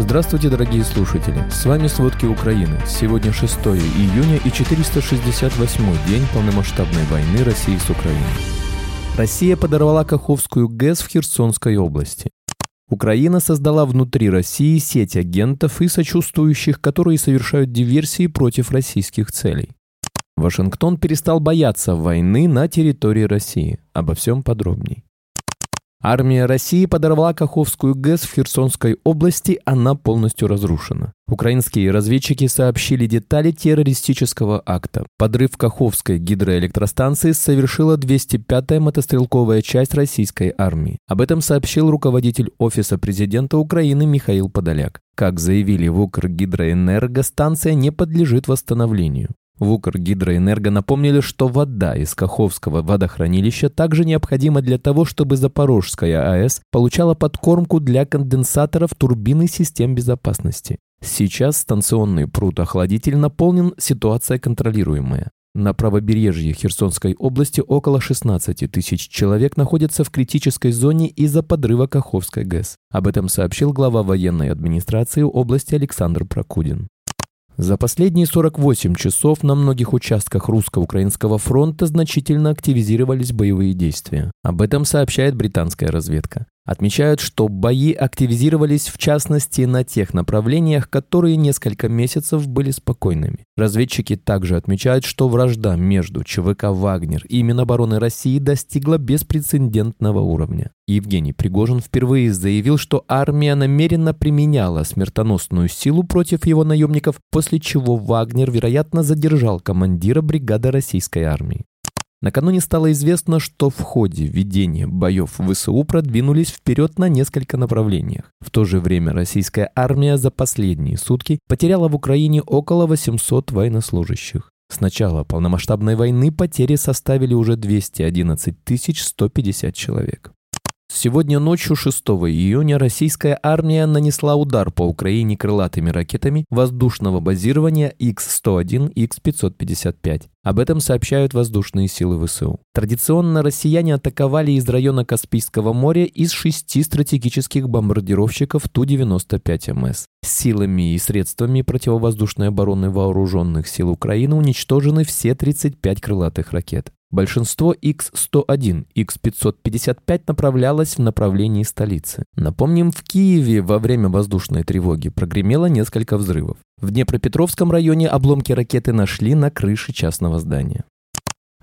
Здравствуйте, дорогие слушатели! С вами «Сводки Украины». Сегодня 6 июня и 468 день полномасштабной войны России с Украиной. Россия подорвала Каховскую ГЭС в Херсонской области. Украина создала внутри России сеть агентов и сочувствующих, которые совершают диверсии против российских целей. Вашингтон перестал бояться войны на территории России. Обо всем подробней. Армия России подорвала Каховскую ГЭС в Херсонской области, она полностью разрушена. Украинские разведчики сообщили детали террористического акта. Подрыв Каховской гидроэлектростанции совершила 205-я мотострелковая часть российской армии. Об этом сообщил руководитель Офиса президента Украины Михаил Подоляк. Как заявили в Укргидроэнерго, станция не подлежит восстановлению. В Укргидроэнерго напомнили, что вода из Каховского водохранилища также необходима для того, чтобы Запорожская АЭС получала подкормку для конденсаторов турбины систем безопасности. Сейчас станционный пруд-охладитель наполнен, ситуация контролируемая. На правобережье Херсонской области около 16 тысяч человек находятся в критической зоне из-за подрыва Каховской ГЭС. Об этом сообщил глава военной администрации области Александр Прокудин. За последние 48 часов на многих участках русско-украинского фронта значительно активизировались боевые действия. Об этом сообщает британская разведка. Отмечают, что бои активизировались в частности на тех направлениях, которые несколько месяцев были спокойными. Разведчики также отмечают, что вражда между ЧВК «Вагнер» и Минобороны России достигла беспрецедентного уровня. Евгений Пригожин впервые заявил, что армия намеренно применяла смертоносную силу против его наемников, после чего Вагнер, вероятно, задержал командира бригады российской армии. Накануне стало известно, что в ходе ведения боев ВСУ продвинулись вперед на несколько направлениях. В то же время российская армия за последние сутки потеряла в Украине около 800 военнослужащих. С начала полномасштабной войны потери составили уже 211 150 человек. Сегодня ночью 6 июня российская армия нанесла удар по Украине крылатыми ракетами воздушного базирования X-101 X-555. Об этом сообщают воздушные силы ВСУ. Традиционно россияне атаковали из района Каспийского моря из шести стратегических бомбардировщиков Ту-95МС. Силами и средствами противовоздушной обороны вооруженных сил Украины уничтожены все 35 крылатых ракет. Большинство X-101, X-555 направлялось в направлении столицы. Напомним, в Киеве во время воздушной тревоги прогремело несколько взрывов. В Днепропетровском районе обломки ракеты нашли на крыше частного здания.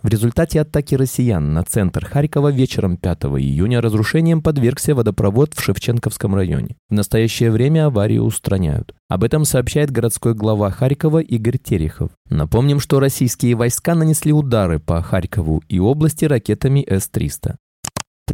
В результате атаки россиян на центр Харькова вечером 5 июня разрушением подвергся водопровод в Шевченковском районе. В настоящее время аварию устраняют. Об этом сообщает городской глава Харькова Игорь Терехов. Напомним, что российские войска нанесли удары по Харькову и области ракетами С-300.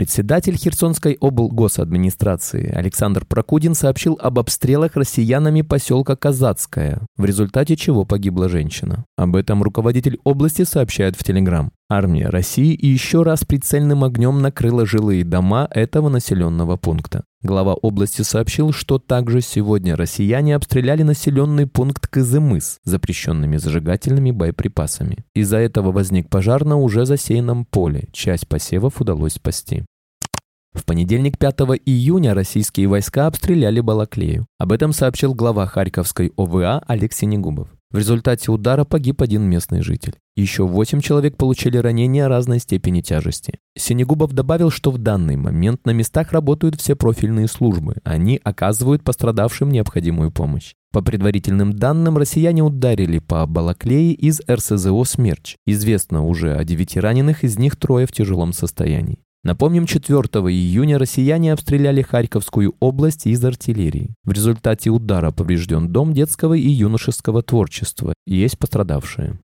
Председатель Херсонской облгосадминистрации Александр Прокудин сообщил об обстрелах россиянами поселка Казацкая, в результате чего погибла женщина. Об этом руководитель области сообщает в Телеграм. Армия России еще раз прицельным огнем накрыла жилые дома этого населенного пункта. Глава области сообщил, что также сегодня россияне обстреляли населенный пункт Кызымыс запрещенными зажигательными боеприпасами. Из-за этого возник пожар на уже засеянном поле. Часть посевов удалось спасти. В понедельник 5 июня российские войска обстреляли Балаклею. Об этом сообщил глава Харьковской ОВА Алексей Негубов. В результате удара погиб один местный житель. Еще восемь человек получили ранения разной степени тяжести. Синегубов добавил, что в данный момент на местах работают все профильные службы. Они оказывают пострадавшим необходимую помощь. По предварительным данным, россияне ударили по Балаклее из РСЗО «Смерч». Известно уже о девяти раненых, из них трое в тяжелом состоянии. Напомним, 4 июня россияне обстреляли Харьковскую область из артиллерии. В результате удара поврежден дом детского и юношеского творчества. Есть пострадавшие.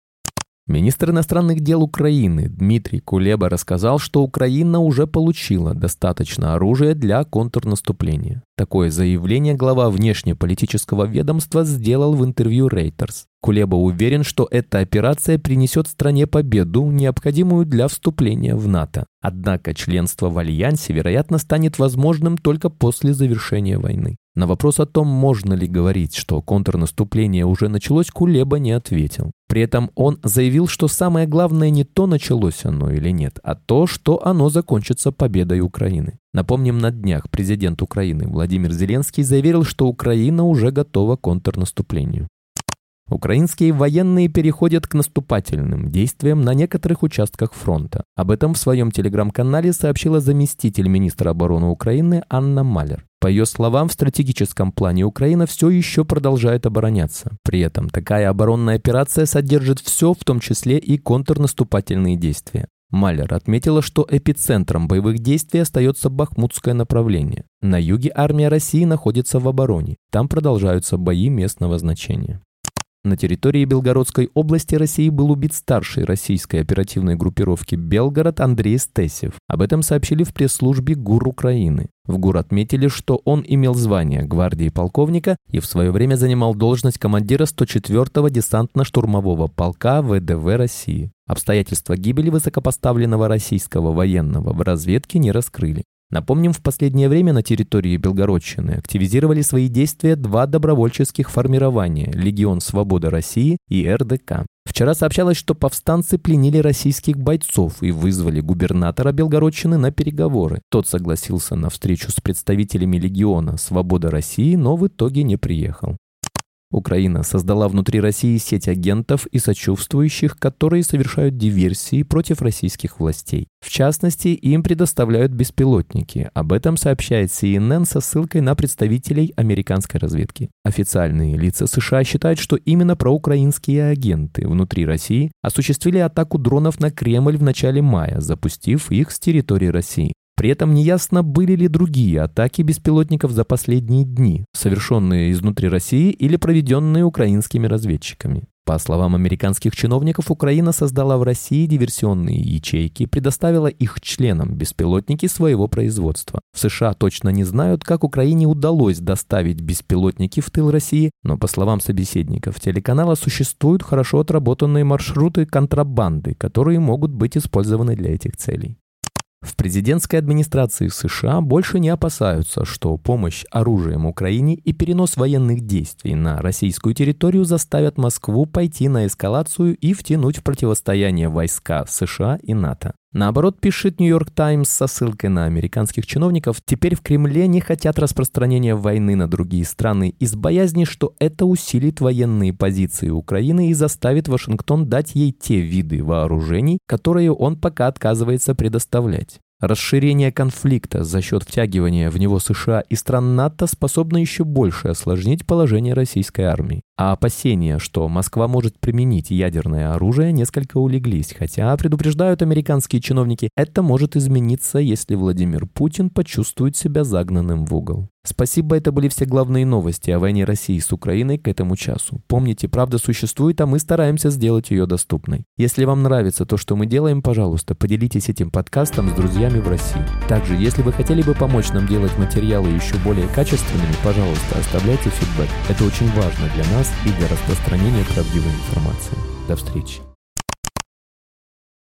Министр иностранных дел Украины Дмитрий Кулеба рассказал, что Украина уже получила достаточно оружия для контрнаступления. Такое заявление глава внешнеполитического ведомства сделал в интервью Reuters. Кулеба уверен, что эта операция принесет стране победу, необходимую для вступления в НАТО. Однако членство в Альянсе, вероятно, станет возможным только после завершения войны. На вопрос о том, можно ли говорить, что контрнаступление уже началось, Кулеба не ответил. При этом он заявил, что самое главное не то, началось оно или нет, а то, что оно закончится победой Украины. Напомним, на днях президент Украины Владимир Зеленский заверил, что Украина уже готова к контрнаступлению. Украинские военные переходят к наступательным действиям на некоторых участках фронта. Об этом в своем телеграм-канале сообщила заместитель министра обороны Украины Анна Малер. По ее словам, в стратегическом плане Украина все еще продолжает обороняться. При этом такая оборонная операция содержит все, в том числе и контрнаступательные действия. Малер отметила, что эпицентром боевых действий остается Бахмутское направление. На юге армия России находится в обороне. Там продолжаются бои местного значения. На территории Белгородской области России был убит старший российской оперативной группировки «Белгород» Андрей Стесев. Об этом сообщили в пресс-службе ГУР Украины. В ГУР отметили, что он имел звание гвардии полковника и в свое время занимал должность командира 104-го десантно-штурмового полка ВДВ России. Обстоятельства гибели высокопоставленного российского военного в разведке не раскрыли. Напомним, в последнее время на территории Белгородчины активизировали свои действия два добровольческих формирования – Легион Свобода России и РДК. Вчера сообщалось, что повстанцы пленили российских бойцов и вызвали губернатора Белгородчины на переговоры. Тот согласился на встречу с представителями Легиона Свобода России, но в итоге не приехал. Украина создала внутри России сеть агентов и сочувствующих, которые совершают диверсии против российских властей. В частности, им предоставляют беспилотники. Об этом сообщает CNN со ссылкой на представителей американской разведки. Официальные лица США считают, что именно проукраинские агенты внутри России осуществили атаку дронов на Кремль в начале мая, запустив их с территории России. При этом неясно, были ли другие атаки беспилотников за последние дни, совершенные изнутри России или проведенные украинскими разведчиками. По словам американских чиновников, Украина создала в России диверсионные ячейки и предоставила их членам беспилотники своего производства. В США точно не знают, как Украине удалось доставить беспилотники в тыл России, но по словам собеседников телеканала существуют хорошо отработанные маршруты контрабанды, которые могут быть использованы для этих целей. В президентской администрации США больше не опасаются, что помощь оружием Украине и перенос военных действий на российскую территорию заставят Москву пойти на эскалацию и втянуть в противостояние войска США и НАТО. Наоборот, пишет Нью-Йорк Таймс со ссылкой на американских чиновников, теперь в Кремле не хотят распространения войны на другие страны из боязни, что это усилит военные позиции Украины и заставит Вашингтон дать ей те виды вооружений, которые он пока отказывается предоставлять. Расширение конфликта за счет втягивания в него США и стран НАТО способно еще больше осложнить положение российской армии. А опасения, что Москва может применить ядерное оружие, несколько улеглись, хотя, предупреждают американские чиновники, это может измениться, если Владимир Путин почувствует себя загнанным в угол. Спасибо, это были все главные новости о войне России с Украиной к этому часу. Помните, правда существует, а мы стараемся сделать ее доступной. Если вам нравится то, что мы делаем, пожалуйста, поделитесь этим подкастом с друзьями в России. Также, если вы хотели бы помочь нам делать материалы еще более качественными, пожалуйста, оставляйте фидбэк. Это очень важно для нас и для распространения правдивой информации. До встречи.